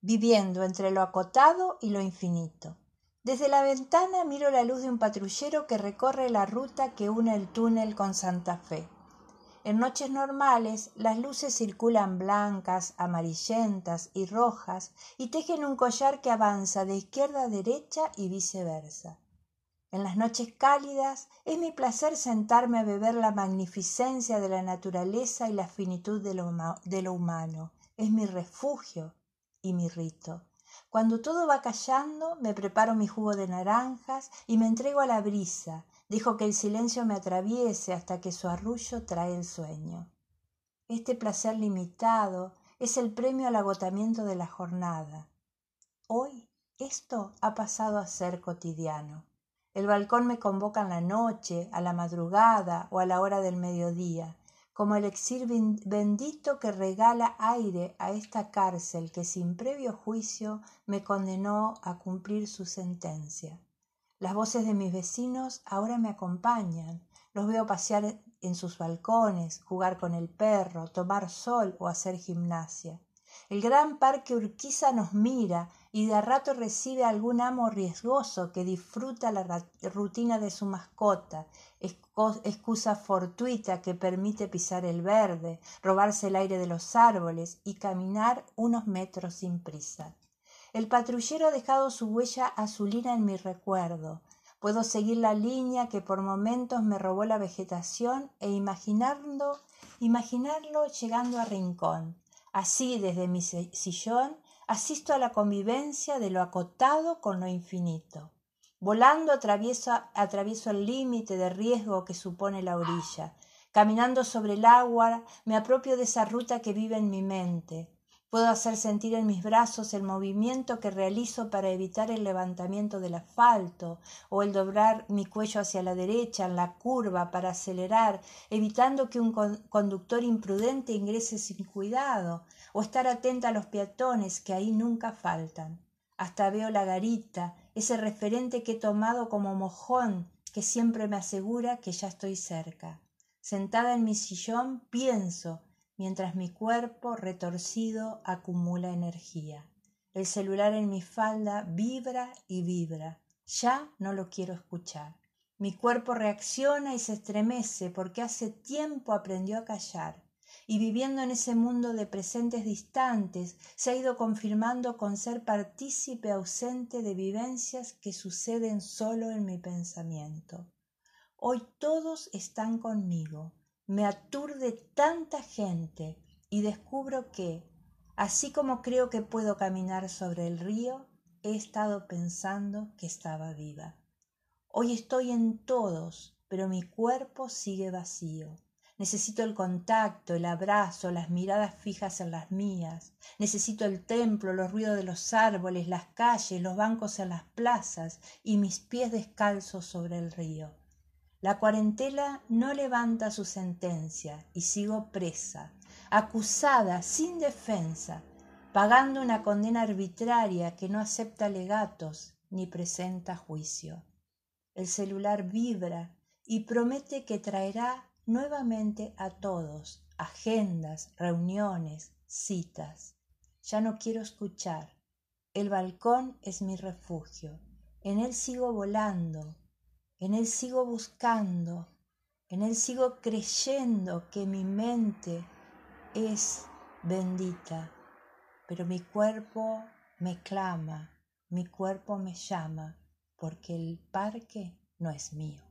viviendo entre lo acotado y lo infinito. Desde la ventana miro la luz de un patrullero que recorre la ruta que une el túnel con Santa Fe. En noches normales las luces circulan blancas, amarillentas y rojas y tejen un collar que avanza de izquierda a derecha y viceversa. En las noches cálidas es mi placer sentarme a beber la magnificencia de la naturaleza y la finitud de lo, de lo humano. Es mi refugio y mi rito. Cuando todo va callando, me preparo mi jugo de naranjas y me entrego a la brisa. Dejo que el silencio me atraviese hasta que su arrullo trae el sueño. Este placer limitado es el premio al agotamiento de la jornada. Hoy esto ha pasado a ser cotidiano. El balcón me convoca en la noche, a la madrugada o a la hora del mediodía como el exir bendito que regala aire a esta cárcel que sin previo juicio me condenó a cumplir su sentencia. Las voces de mis vecinos ahora me acompañan, los veo pasear en sus balcones, jugar con el perro, tomar sol o hacer gimnasia. El gran parque Urquiza nos mira y de a rato recibe algún amo riesgoso que disfruta la rutina de su mascota, excusa fortuita que permite pisar el verde, robarse el aire de los árboles y caminar unos metros sin prisa. El patrullero ha dejado su huella azulina en mi recuerdo. Puedo seguir la línea que por momentos me robó la vegetación e imaginarlo, imaginarlo llegando a Rincón, Así, desde mi sillón, asisto a la convivencia de lo acotado con lo infinito. Volando atravieso, atravieso el límite de riesgo que supone la orilla. Caminando sobre el agua, me apropio de esa ruta que vive en mi mente. Puedo hacer sentir en mis brazos el movimiento que realizo para evitar el levantamiento del asfalto o el doblar mi cuello hacia la derecha en la curva para acelerar, evitando que un conductor imprudente ingrese sin cuidado o estar atenta a los peatones que ahí nunca faltan. Hasta veo la garita, ese referente que he tomado como mojón que siempre me asegura que ya estoy cerca. Sentada en mi sillón pienso mientras mi cuerpo retorcido acumula energía. El celular en mi falda vibra y vibra. Ya no lo quiero escuchar. Mi cuerpo reacciona y se estremece porque hace tiempo aprendió a callar y viviendo en ese mundo de presentes distantes se ha ido confirmando con ser partícipe ausente de vivencias que suceden solo en mi pensamiento. Hoy todos están conmigo, me aturde tanta gente y descubro que, así como creo que puedo caminar sobre el río, he estado pensando que estaba viva. Hoy estoy en todos, pero mi cuerpo sigue vacío. Necesito el contacto, el abrazo, las miradas fijas en las mías. Necesito el templo, los ruidos de los árboles, las calles, los bancos en las plazas y mis pies descalzos sobre el río. La cuarentela no levanta su sentencia y sigo presa, acusada sin defensa, pagando una condena arbitraria que no acepta legatos ni presenta juicio. El celular vibra y promete que traerá nuevamente a todos agendas, reuniones, citas. Ya no quiero escuchar. El balcón es mi refugio. En él sigo volando, en Él sigo buscando, en Él sigo creyendo que mi mente es bendita, pero mi cuerpo me clama, mi cuerpo me llama, porque el parque no es mío.